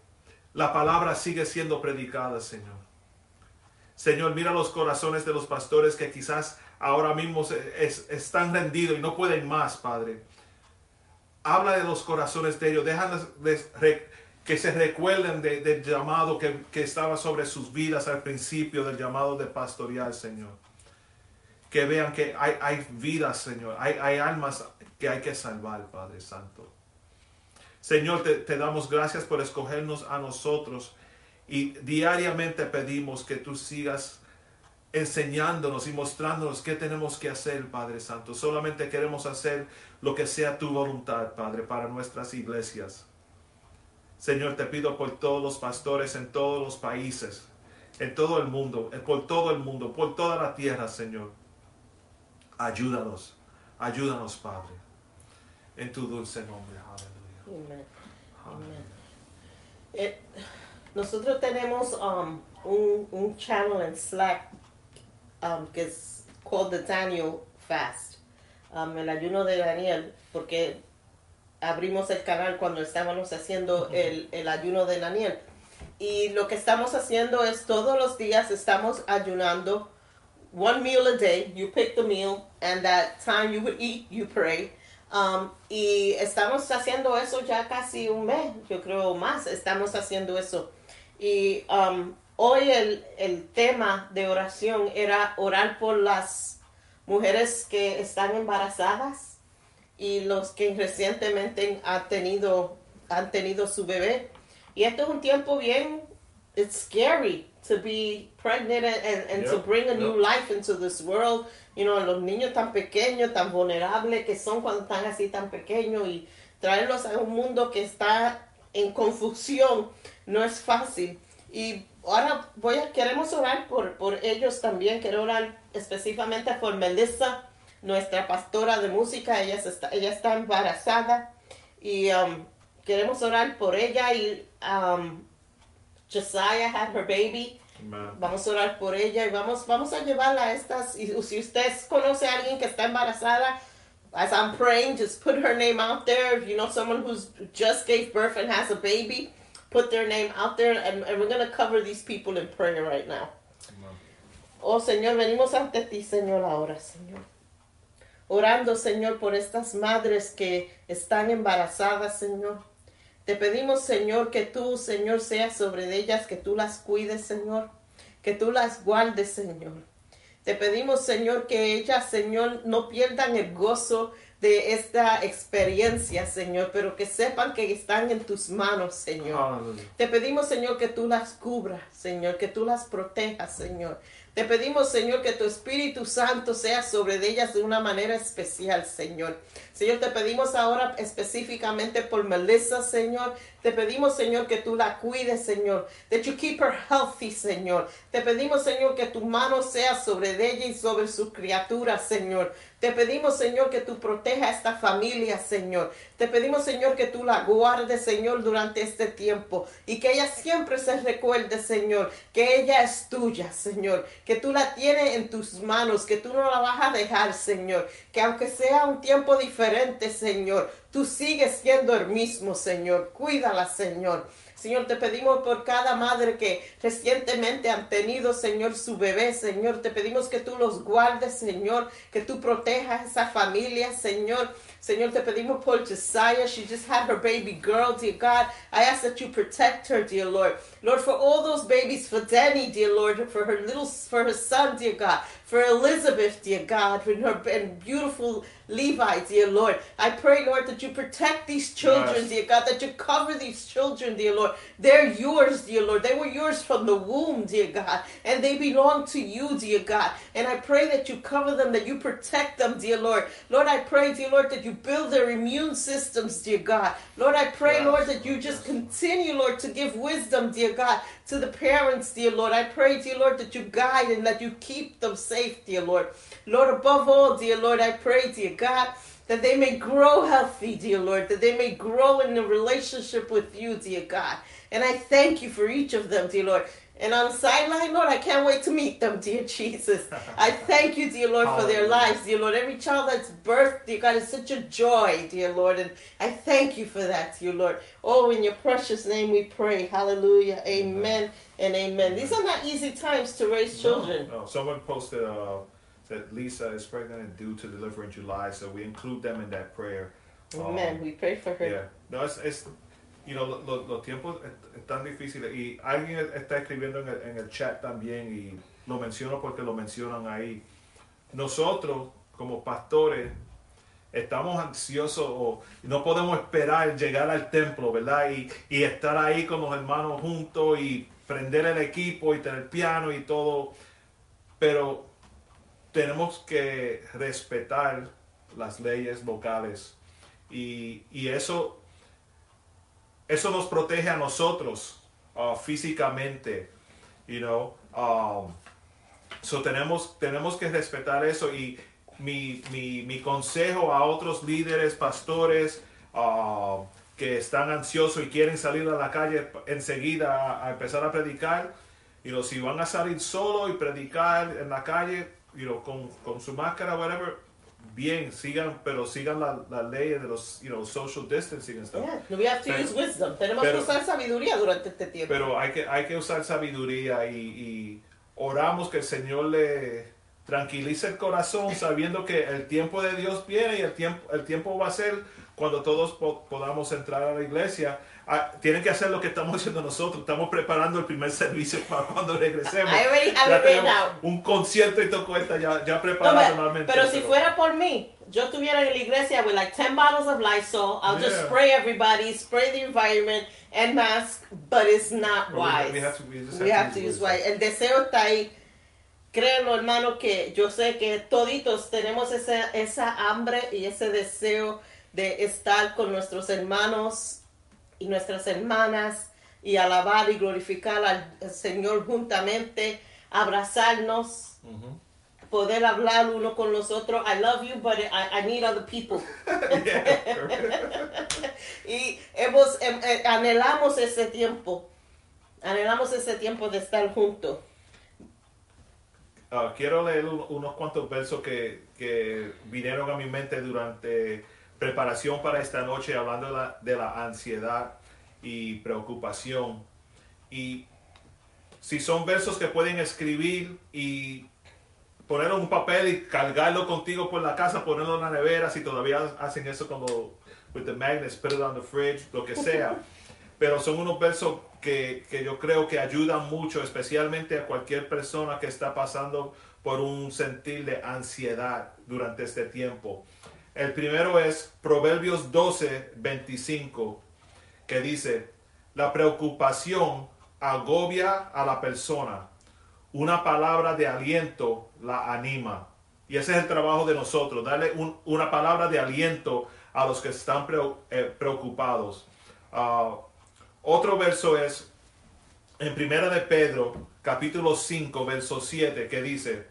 la palabra sigue siendo predicada, Señor. Señor, mira los corazones de los pastores que quizás ahora mismo es- están rendidos y no pueden más, Padre. Habla de los corazones de ellos, déjanos de- que se recuerden de- del llamado que, que estaba sobre sus vidas al principio, del llamado de pastorear, Señor. Que vean que hay, hay vidas, Señor, hay, hay almas que hay que salvar, Padre Santo. Señor, te, te damos gracias por escogernos a nosotros y diariamente pedimos que tú sigas enseñándonos y mostrándonos qué tenemos que hacer, Padre Santo. Solamente queremos hacer lo que sea tu voluntad, Padre, para nuestras iglesias. Señor, te pido por todos los pastores en todos los países, en todo el mundo, eh, por todo el mundo, por toda la tierra, Señor. Ayúdanos, ayúdanos, Padre, en tu dulce nombre. Aleluya. Amen. Eh, nosotros tenemos um, un, un channel en Slack um, que es called the Daniel Fast, um, el ayuno de Daniel, porque abrimos el canal cuando estábamos haciendo el, el ayuno de Daniel. Y lo que estamos haciendo es todos los días estamos ayunando one meal a day. You pick the meal, and that time you would eat, you pray. Um, y estamos haciendo eso ya casi un mes, yo creo más, estamos haciendo eso. Y um, hoy el, el tema de oración era orar por las mujeres que están embarazadas y los que recientemente han tenido, han tenido su bebé. Y esto es un tiempo bien it's scary to be pregnant and, and, and to bring a new life into this world. You know, los niños tan pequeños, tan vulnerables que son cuando están así tan pequeños y traerlos a un mundo que está en confusión no es fácil. Y ahora voy a, queremos orar por, por ellos también. Quiero orar específicamente por Melissa, nuestra pastora de música. Ella, está, ella está embarazada y um, queremos orar por ella y um, Josiah had her baby. Vamos a orar por ella y vamos, vamos a llevarla a estas. Y si usted conoce a alguien que está embarazada, as I'm praying, just put her name out there. If you know someone who's just gave birth and has a baby, put their name out there. And, and we're going to cover these people in prayer right now. Oh Señor, venimos ante ti, Señor, ahora, Señor. Orando, Señor, por estas madres que están embarazadas, Señor. Te pedimos, Señor, que tú, Señor, seas sobre ellas, que tú las cuides, Señor, que tú las guardes, Señor. Te pedimos, Señor, que ellas, Señor, no pierdan el gozo de esta experiencia, Señor, pero que sepan que están en tus manos, Señor. Te pedimos, Señor, que tú las cubras, Señor, que tú las protejas, Señor. Te pedimos, Señor, que tu Espíritu Santo sea sobre ellas de una manera especial, Señor. Señor, te pedimos ahora específicamente por Melissa, Señor. Te pedimos, Señor, que tú la cuides, Señor. That you keep her healthy, Señor. Te pedimos, Señor, que tu mano sea sobre ella y sobre sus criaturas, Señor. Te pedimos, Señor, que tú proteja a esta familia, Señor. Te pedimos, Señor, que tú la guardes, Señor, durante este tiempo. Y que ella siempre se recuerde, Señor, que ella es tuya, Señor. Que tú la tienes en tus manos, que tú no la vas a dejar, Señor. Que aunque sea un tiempo diferente, Señor, tú sigues siendo el mismo, Señor. Cuídala, Señor. Señor, te pedimos por cada madre que recientemente han tenido, Señor, su bebé, Señor. Te pedimos que tú los guardes, Señor, que tú protejas esa familia, Señor. Señor, te pedimos por Josiah. She just had her baby girl, dear God. I ask that you protect her, dear Lord. Lord, for all those babies, for Danny, dear Lord, for her little, for her son, dear God, for Elizabeth, dear God, and her and beautiful Levi, dear Lord. I pray, Lord, that you protect these children, Yes. dear God, that you cover these children, dear Lord. They're yours, dear Lord. They were yours from the womb, dear God, and they belong to you, dear God. And I pray that you cover them, that you protect them, dear Lord. Lord, I pray, dear Lord, that you build their immune systems, dear God. Lord, I pray, Yes, Lord, that you just continue, Lord, to give wisdom, dear God, to the parents, dear Lord. I pray, dear Lord, that you guide and that you keep them safe, dear Lord. Lord, above all, dear Lord, I pray, dear God, that they may grow healthy, dear Lord, that they may grow in a relationship with you, dear God. And I thank you for each of them, dear Lord. And on the sideline, Lord, I can't wait to meet them, dear Jesus. I thank you, dear Lord, for their lives, dear Lord. Every child that's birthed, dear God, is such a joy, dear Lord. And I thank you for that, dear Lord. Oh, in your precious name we pray. Hallelujah. Amen and amen. These are not easy times to raise children. No, no. Someone posted uh, that Lisa is pregnant and due to deliver in July, so we include them in that prayer. Amen. Um, We pray for her. Yeah. No, es, es you know, lo- lo- los tiempos es- están difíciles y alguien está escribiendo en el, en el chat también y lo menciono porque lo mencionan ahí. Nosotros, como pastores, estamos ansiosos o no podemos esperar llegar al templo, ¿verdad? Y, y estar ahí con los hermanos juntos y prender el equipo y tener piano y todo. Pero tenemos que respetar las leyes locales y, y eso, eso nos protege a nosotros uh, físicamente, you know. Um, so tenemos, tenemos que respetar eso y mi, mi, mi consejo a otros líderes, pastores uh, que están ansiosos y quieren salir a la calle enseguida a, empezar a predicar, you know, si van a salir solo y predicar en la calle, you know, con, con su máscara, whatever, bien, sigan, pero sigan la, la ley de los, you know, social distancing and stuff. Yeah, we have to Pero- use wisdom. Tenemos pero- que usar sabiduría durante este tiempo. Pero hay que, hay que usar sabiduría y, y oramos que el Señor le tranquilice el corazón sabiendo que el tiempo de Dios viene y el tiempo, el tiempo va a ser cuando todos po- podamos entrar a la iglesia, ah, tienen que hacer lo que estamos haciendo nosotros. Estamos preparando el primer servicio para cuando regresemos. Already have Ya tenemos un concierto y todo cuenta ya, ya No, preparado pero, normalmente. pero si fuera por mí, yo estuviera en la iglesia with like 10 bottles of Lysol. I'll just Yeah. spray everybody, spray the environment and mask, but it's not But we- wise. we have to- we just We have have to to use wise. El deseo está ahí. Créelo, hermano, que yo sé que toditos tenemos esa, esa hambre y ese deseo de estar con nuestros hermanos y nuestras hermanas y alabar y glorificar al, Señor juntamente, abrazarnos, poder hablar uno con los otros. I love you, but I, I need other people. y hemos, em- eh, anhelamos ese tiempo. Anhelamos ese tiempo de estar juntos. Ah, quiero leer un- unos cuantos versos que, que vinieron a mi mente durante preparación para esta noche, hablando de la, de la ansiedad y preocupación. Y si son versos que pueden escribir y ponerlo en un papel y cargarlo contigo por la casa, ponerlo en la nevera, si todavía hacen eso como with the magnets, put it on the fridge, lo que sea. Pero son unos versos que, que yo creo que ayudan mucho, especialmente a cualquier persona que está pasando por un sentir de ansiedad durante este tiempo. El primero es Proverbios 12, 25, que dice, la preocupación agobia a la persona, una palabra de aliento la anima. Y ese es el trabajo de nosotros, darle un- una palabra de aliento a los que están eh, preocupados. Ah, otro verso es en Primera de Pedro, capítulo 5, verso 7, que dice,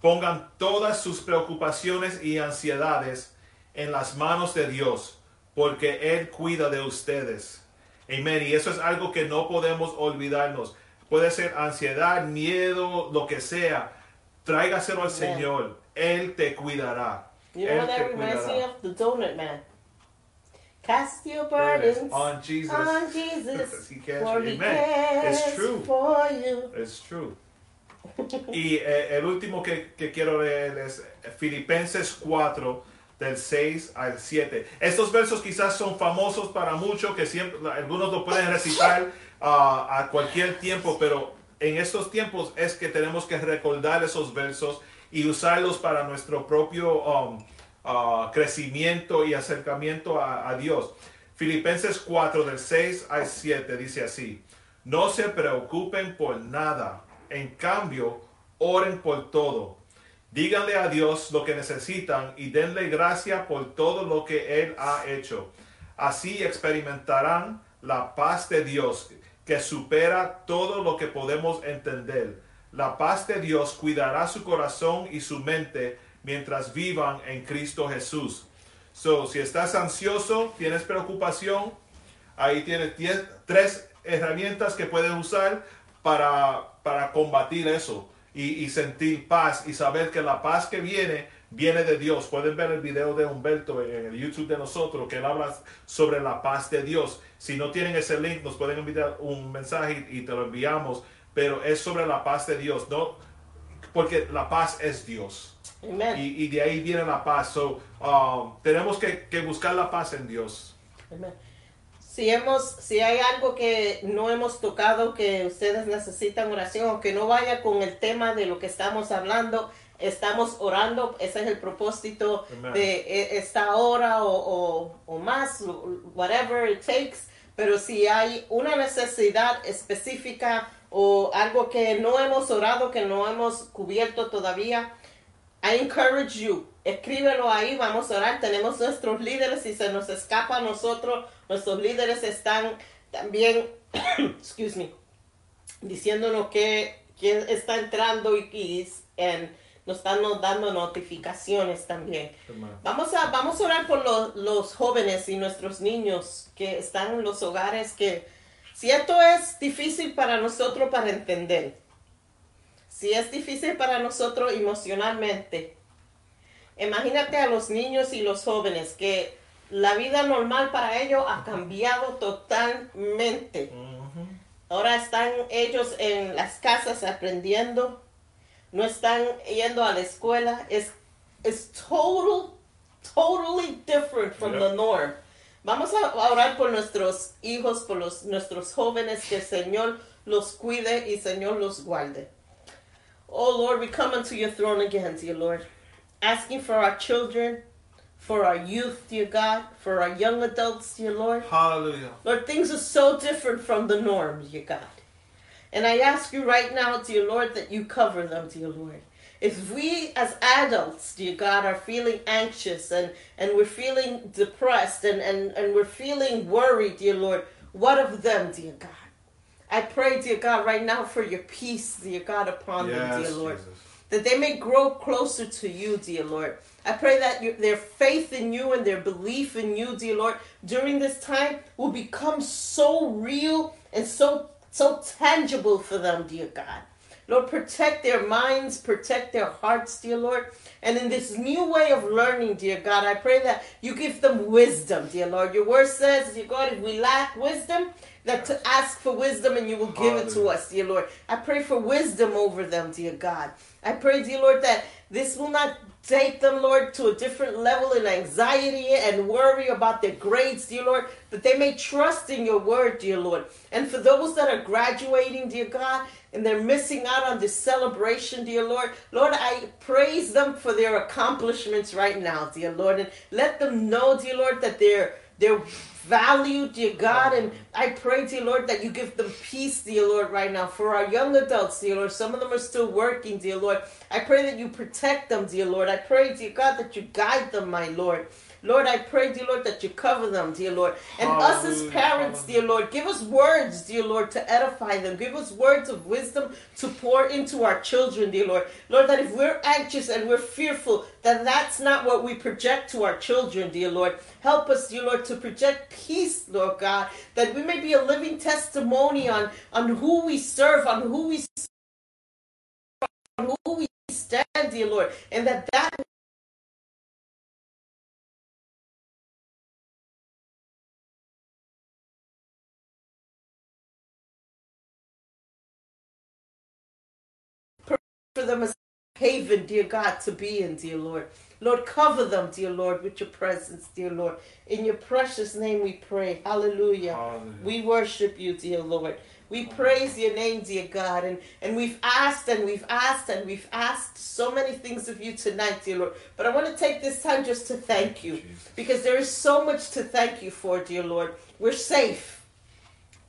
pongan todas sus preocupaciones y ansiedades en las manos de Dios, porque Él cuida de ustedes. Amén. Y eso es algo que no podemos olvidarnos. Puede ser ansiedad, miedo, lo que sea. Tráigaselo al. Señor. Él te cuidará. You know Él what that reminds me of? The donut man. Cast your Burdens on Jesus. on Jesus, He cares for he. It's true. for you. Es true. Y eh, el último que, que quiero leer es Filipenses 4, del 6 al 7. Estos versos quizás son famosos para muchos, que siempre, algunos lo pueden recitar ah, a cualquier tiempo, pero en estos tiempos es que tenemos que recordar esos versos y usarlos para nuestro propio um, ah, crecimiento y acercamiento a, a Dios. Filipenses 4 del 6 al 7 dice así, no se preocupen por nada, en cambio, oren por todo. Díganle a Dios lo que necesitan y denle gracia por todo lo que Él ha hecho. Así experimentarán la paz de Dios que supera todo lo que podemos entender. La paz de Dios cuidará su corazón y su mente mientras vivan en Cristo Jesús. So, si estás ansioso, tienes preocupación, ahí tienes tres herramientas que puedes usar para, para combatir eso y, y sentir paz y saber que la paz que viene viene de Dios. Pueden ver el video de Humberto en el YouTube de nosotros que él habla sobre la paz de Dios. Si no tienen ese link, nos pueden enviar un mensaje y, te lo enviamos. Pero es sobre la paz de Dios, ¿no? Porque la paz es Dios. Amen. Y, y de ahí viene la paz. So, um, tenemos que, que buscar la paz en Dios. Amen. Si hemos, si hay algo que no hemos tocado que ustedes necesitan oración o que no vaya con el tema de lo que estamos hablando, estamos orando. Ese es el propósito Amen. de eh, esta hora o, o, o más, whatever it takes. Pero si hay una necesidad específica o algo que no hemos orado, que no hemos cubierto todavía, I encourage you. Escríbelo ahí, vamos a orar. Tenemos nuestros líderes. Si se nos escapa a nosotros, nuestros líderes están también, excuse me, diciéndonos que, quién está entrando y, y nos están dando notificaciones también. Vamos a, vamos a orar por los, los jóvenes y nuestros niños que están en los hogares que si esto es difícil para nosotros para entender, si es difícil para nosotros emocionalmente, imagínate a los niños y los jóvenes que la vida normal para ellos ha cambiado totalmente. Ahora están ellos en las casas aprendiendo, no están yendo a la escuela. Es, es total, totally different from the norm. Vamos a orar por nuestros hijos, por los, nuestros jóvenes, que el Señor los cuide y Señor los guarde. Oh Lord, we come unto your throne again, dear Lord, asking for our children, for our youth, dear God, for our young adults, dear Lord. Hallelujah. Lord, things are so different from the norm, dear God. And I ask you right now, dear Lord, that you cover them, dear Lord. If we as adults, dear God, are feeling anxious and, and we're feeling depressed and, and, and we're feeling worried, dear Lord, what of them, dear God? I pray, dear God, right now for your peace, dear God, upon them, dear Lord Jesus. that they may grow closer to you, dear Lord. I pray that you, their faith in you and their belief in you, dear Lord, during this time will become so real and so so tangible for them, dear God. Lord, protect their minds, protect their hearts, dear Lord. And in this new way of learning, dear God, I pray that you give them wisdom, dear Lord. Your word says, dear God, if we lack wisdom, that to ask for wisdom and you will give it to us, dear Lord. I pray for wisdom over them, dear God. I pray, dear Lord, that this will not take them, Lord, to a different level in anxiety and worry about their grades, dear Lord, but they may trust in your word, dear Lord. And for those that are graduating, dear God, and they're missing out on this celebration, dear Lord, Lord, I praise them for their accomplishments right now, dear Lord, and let them know, dear Lord, that they're they're valued, dear God, and I pray, dear Lord, that you give them peace, dear Lord, right now. For our young adults, dear Lord, some of them are still working, dear Lord. I pray that you protect them, dear Lord. I pray, dear God, that you guide them, my Lord. Lord, I pray, dear Lord, that you cover them, dear Lord. And us as parents, dear Lord, give us words, dear Lord, to edify them. Give us words of wisdom to pour into our children, dear Lord. Lord, that if we're anxious and we're fearful, that that's not what we project to our children, dear Lord. Help us, dear Lord, to project peace, Lord God, that we may be a living testimony on, on who we serve, on who we on who we stand, dear Lord, and that that for them as a haven, dear God, to be in, dear Lord. Lord, cover them, dear Lord, with your presence, dear Lord. In your precious name we pray. Hallelujah. Hallelujah. We worship you, dear Lord. We praise your name, dear God. And, and we've asked and we've asked and we've asked so many things of you tonight, dear Lord. But I want to take this time just to thank you Jesus. because there is so much to thank you for, dear Lord. We're safe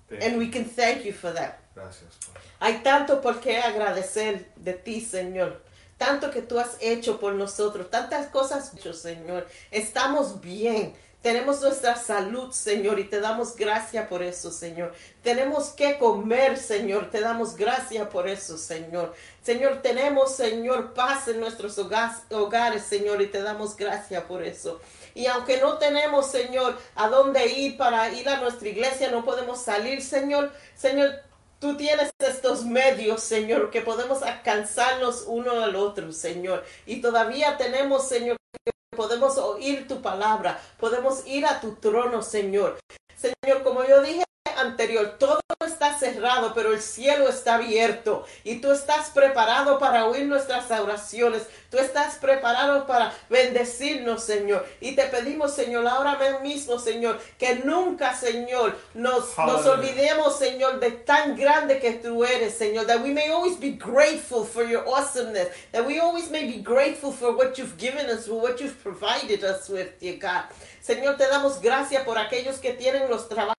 Thank and you. we can thank you for that. Gracias, Padre. Hay tanto por qué agradecer de ti, Señor. Tanto que tú has hecho por nosotros. Tantas cosas, hecho, Señor. Estamos bien. Tenemos nuestra salud, Señor, y te damos gracias por eso, Señor. Tenemos que comer, Señor. Te damos gracias por eso, Señor. Señor, tenemos, Señor, paz en nuestros hogares, Señor, y te damos gracias por eso. Y aunque no tenemos, Señor, a dónde ir para ir a nuestra iglesia, no podemos salir, Señor. Señor, Tú tienes estos medios, Señor, que podemos alcanzarnos uno al otro, Señor. Y todavía tenemos, Señor, que podemos oír tu palabra, podemos ir a tu trono, Señor. Señor, como yo dije anterior, todo está cerrado, pero el cielo está abierto y tú estás preparado para oír nuestras oraciones. Tú estás preparado para bendecirnos, Señor. Y te pedimos, Señor, ahora mismo, Señor, que nunca, Señor, nos, olvidemos, Señor, de tan grande que tú eres, Señor. That we may always be grateful for your awesomeness. That we always may be grateful for what you've given us, for what you've provided us with, dear God. Señor, te damos gracias por aquellos que tienen los trabajos.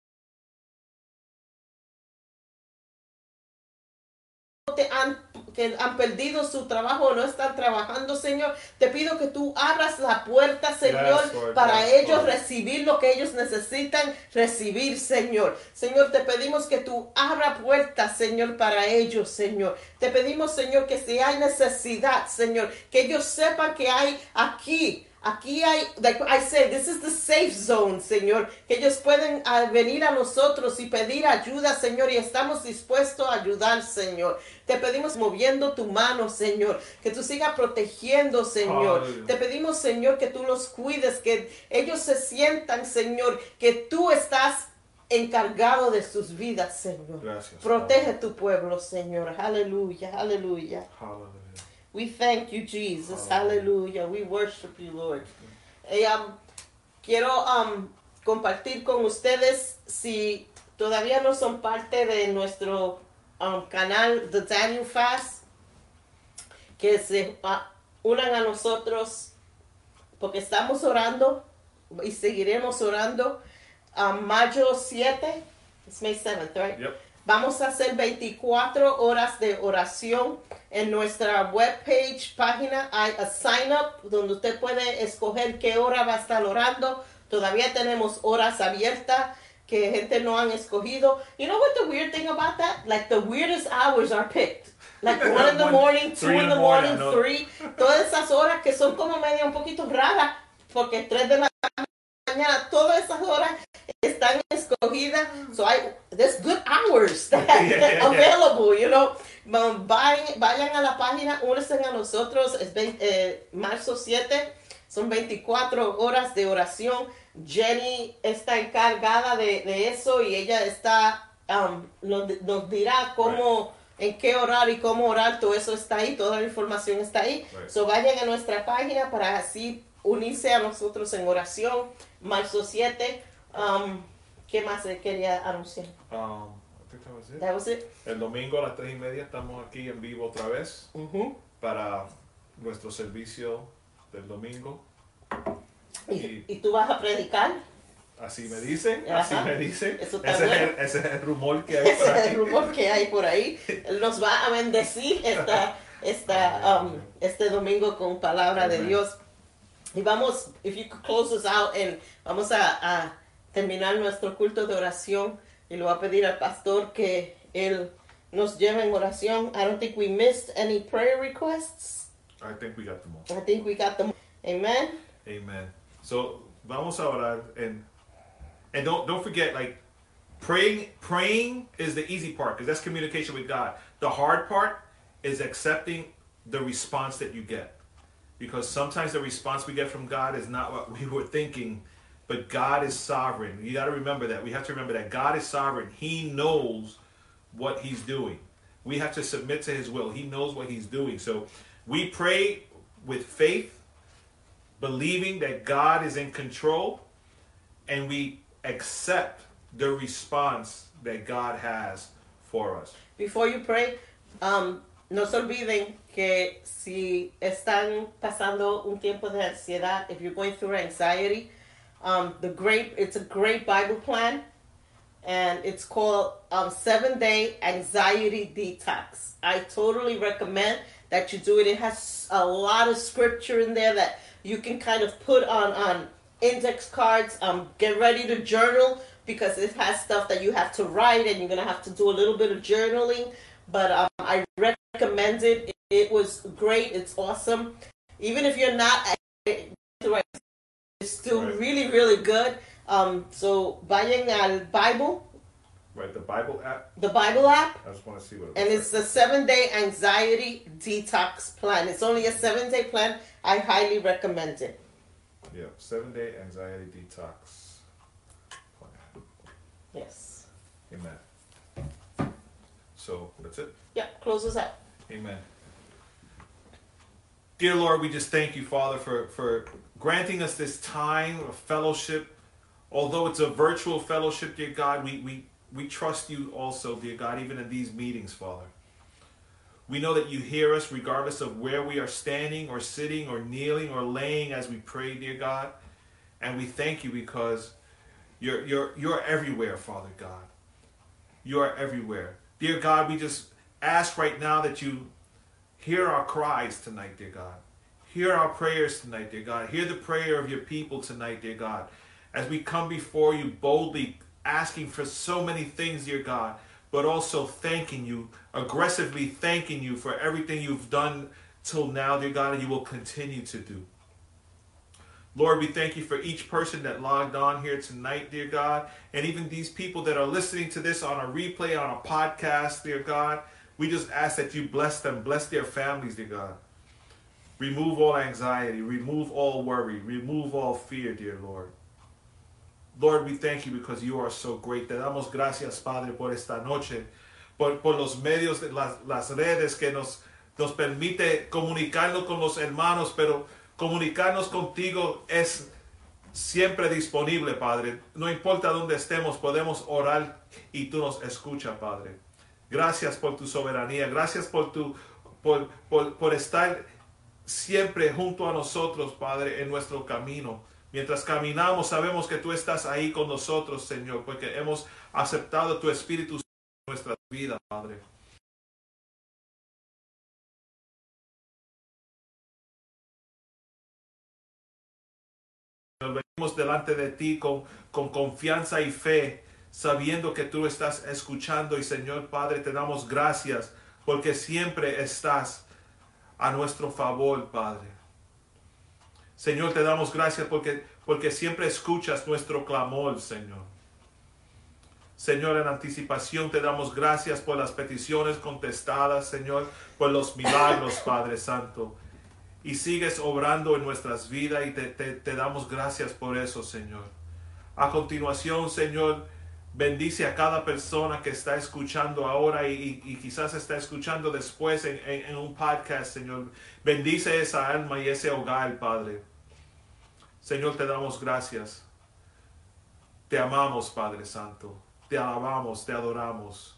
Han, que han perdido su trabajo o no están trabajando, Señor, te pido que tú abras la puerta, Señor, Yes, Lord, para yes, ellos Lord. recibir lo que ellos necesitan recibir, Señor. Señor, te pedimos que tú abra puertas, Señor, para ellos, Señor. Te pedimos, Señor, que si hay necesidad, Señor, que ellos sepan que hay aquí Aquí hay, like I said, this is the safe zone, Señor, que ellos pueden ah, venir a nosotros y pedir ayuda, Señor, y estamos dispuestos a ayudar, Señor. Te pedimos moviendo tu mano, Señor, que tú sigas protegiendo, Señor. Te pedimos, Señor, que tú los cuides, que ellos se sientan, Señor, que tú estás encargado de sus vidas, Señor. Gracias, Protege tu pueblo, Señor. Aleluya, aleluya. Hallelujah. We thank you, Jesus. Hallelujah. We worship you, Lord. Y, um, quiero um, compartir con ustedes si todavía no son parte de nuestro um, canal The Daniel Fast, que se uh, unan a nosotros porque estamos orando y seguiremos orando a mayo 7, it's May 7th, right? Yep. Vamos a hacer 24 horas de oración en nuestra webpage, página. Hay a sign up donde usted puede escoger qué hora va a estar orando. Todavía tenemos horas abiertas que gente no han escogido. You know what the weird thing about that? Like the weirdest hours are picked. Like one in the morning, two in the morning, three. Todas esas horas que son como medio un poquito raras porque tres de la mañana, todas esas horas están escogidas. So I, there's good hours that Yeah, available, you know. Vayan, vayan a la página, únanse a nosotros, es vein- eh, marzo 7, son 24 horas de oración. Jenny está encargada de, de eso y ella está, um, nos, nos dirá cómo, en qué orar y cómo orar, todo eso está ahí, toda la información está ahí. Right. So vayan a nuestra página para así unirse a nosotros en oración, marzo 7. Um, ¿Qué más quería anunciar? Um, I think that was it. That was it. El domingo a las tres y media estamos aquí en vivo otra vez Ujú. para nuestro servicio del domingo. y, y tú vas a predicar. Así me dicen, así Ajá. me dicen. Eso está ese, es el, ese es el rumor que hay por Ese es ahí. el rumor que hay por ahí. Nos va a bendecir esta, esta, um, este domingo con palabra de Amen. Dios. Y vamos, if you could close us out, and vamos a, a terminar nuestro culto de oración. Y le voy a pedir al pastor que él nos lleve en oración. I don't think we missed any prayer requests. I think we got them all. I think we got them. Amen. Amen. So vamos a orar and and don't don't forget like praying praying is the easy part because that's communication with God. The hard part is accepting the response that you get. Because sometimes the response we get from God is not what we were thinking, but God is sovereign. You got to remember that. We have to remember that God is sovereign. He knows what he's doing. We have to submit to his will. He knows what he's doing. So we pray with faith believing that God is in control and we accept the response that God has for us. Before you pray, um, no se olviden que si están pasando un tiempo de ansiedad, if you're going through anxiety, um, the great it's a great Bible plan, and it's called um, Seven Day Anxiety Detox. I totally recommend that you do it. It has a lot of scripture in there that you can kind of put on on index cards. Um, get ready to journal because it has stuff that you have to write, and you're gonna have to do a little bit of journaling. But um, I recommend it. It was great. It's awesome. Even if you're not, it's still Right. really, really good. Um, so vayan al Bible, Right, the Bible app. the Bible app, I just want to see what it and it's the seven day anxiety detox plan. It's only a seven day plan. I highly recommend it. Yeah, seven day anxiety detox. plan. Yes. Amen. So that's it. Yeah, close us out. Amen. Dear Lord, we just thank you, Father, for, for granting us this time of fellowship. Although it's a virtual fellowship, dear God, we, we, we trust you also, dear God, even in these meetings, Father. We know that you hear us regardless of where we are standing or sitting or kneeling or laying as we pray, dear God. And we thank you because you're, you're, you're everywhere, Father God. You are everywhere. Dear God, we just ask right now that you hear our cries tonight, dear God. Hear our prayers tonight, dear God. Hear the prayer of your people tonight, dear God. As we come before you boldly, asking for so many things, dear God, but also thanking you, aggressively thanking you for everything you've done till now, dear God, and you will continue to do. Lord, we thank you for each person that logged on here tonight, dear God, and even these people that are listening to this on a replay, on a podcast, dear God. We just ask that you bless them, bless their families, dear God. Remove all anxiety, remove all worry, remove all fear, dear Lord. Lord, we thank you because you are so great. Te damos gracias, Padre, por esta noche, por, por los medios de las, las redes que nos, nos permite comunicarnos con los hermanos, pero comunicarnos contigo es siempre disponible, Padre. No importa dónde estemos, podemos orar y tú nos escuchas, Padre. Gracias por tu soberanía, gracias por tu por, por, estar siempre junto a nosotros, Padre, en nuestro camino. Mientras caminamos, sabemos que tú estás ahí con nosotros, Señor, porque hemos aceptado tu Espíritu en nuestra vida, Padre. Venimos delante de ti con, con confianza y fe, sabiendo que tú estás escuchando y Señor Padre, te damos gracias porque siempre estás a nuestro favor, Padre. Señor, te damos gracias porque, porque siempre escuchas nuestro clamor, Señor. Señor, en anticipación te damos gracias por las peticiones contestadas, Señor, por los milagros, Padre Santo. Y sigues obrando en nuestras vidas y te, te, te damos gracias por eso, Señor. A continuación, Señor, Bendice a cada persona que está escuchando ahora y, y, quizás está escuchando después en, en, un podcast, Señor. Bendice esa alma y ese hogar, Padre. Señor, te damos gracias. Te amamos, Padre Santo. Te alabamos, te adoramos.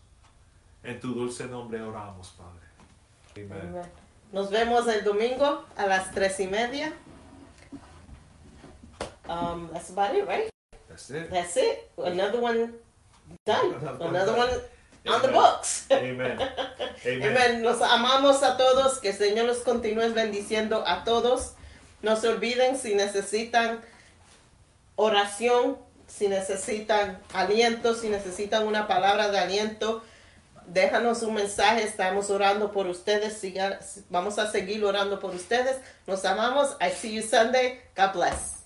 En tu dulce nombre oramos, Padre. Amen. Nos vemos el domingo a las tres y media. Um, that's about it, right? That's it. That's it. Another one done. Another one on the books. Amen. Amen. Amen. Los amamos a todos. Que el Señor los continúe bendiciendo a todos. No se olviden si necesitan oración, si necesitan aliento, si necesitan una palabra de aliento. Déjanos un mensaje, estamos orando por ustedes. Vamos a seguir orando por ustedes. Nos amamos. I see you Sunday. God bless.